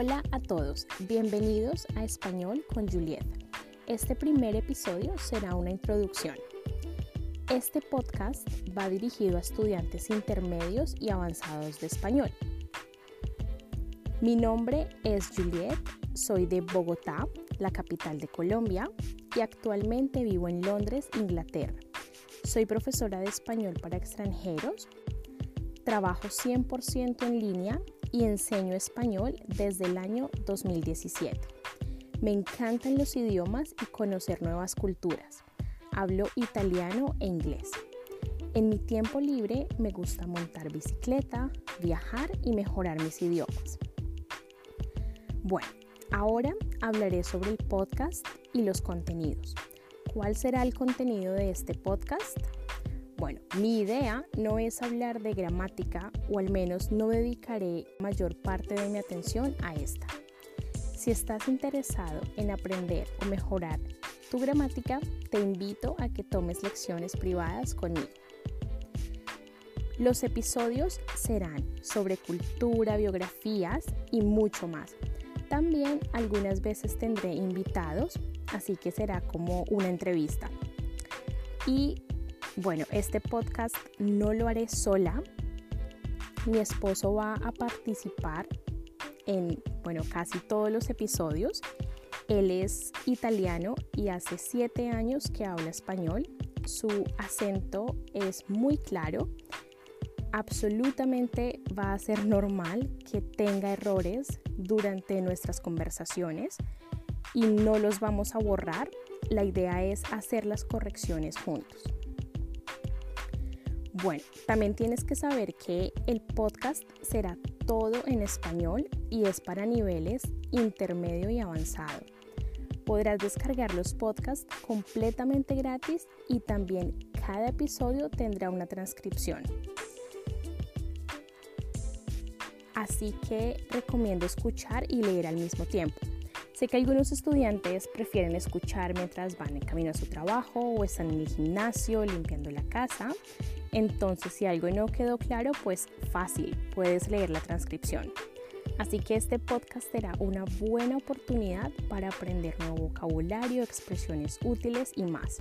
Hola a todos, bienvenidos a Español con Juliet. Este primer episodio será una introducción. Este podcast va dirigido a estudiantes intermedios y avanzados de español. Mi nombre es Juliet, soy de Bogotá, la capital de Colombia, y actualmente vivo en Londres, Inglaterra. Soy profesora de español para extranjeros Trabajo 100% en línea y enseño español desde el año 2017. Me encantan los idiomas y conocer nuevas culturas. Hablo italiano e inglés. En mi tiempo libre me gusta montar bicicleta, viajar y mejorar mis idiomas. Bueno, ahora hablaré sobre el podcast y los contenidos. ¿Cuál será el contenido de este podcast? Bueno, mi idea no es hablar de gramática o al menos no dedicaré mayor parte de mi atención a esta. Si estás interesado en aprender o mejorar tu gramática, te invito a que tomes lecciones privadas conmigo. Los episodios serán sobre cultura, biografías y mucho más. También algunas veces tendré invitados, así que será como una entrevista. Y bueno, este podcast no lo haré sola. Mi esposo va a participar en, bueno, casi todos los episodios. Él es italiano y hace siete años que habla español. Su acento es muy claro. Absolutamente va a ser normal que tenga errores durante nuestras conversaciones y no los vamos a borrar. La idea es hacer las correcciones juntos. Bueno, también tienes que saber que el podcast será todo en español y es para niveles intermedio y avanzado. Podrás descargar los podcasts completamente gratis y también cada episodio tendrá una transcripción. Así que recomiendo escuchar y leer al mismo tiempo. Sé que algunos estudiantes prefieren escuchar mientras van en camino a su trabajo o están en el gimnasio limpiando la casa entonces, si algo no quedó claro, pues fácil, puedes leer la transcripción. Así que este podcast será una buena oportunidad para aprender nuevo vocabulario, expresiones útiles y más.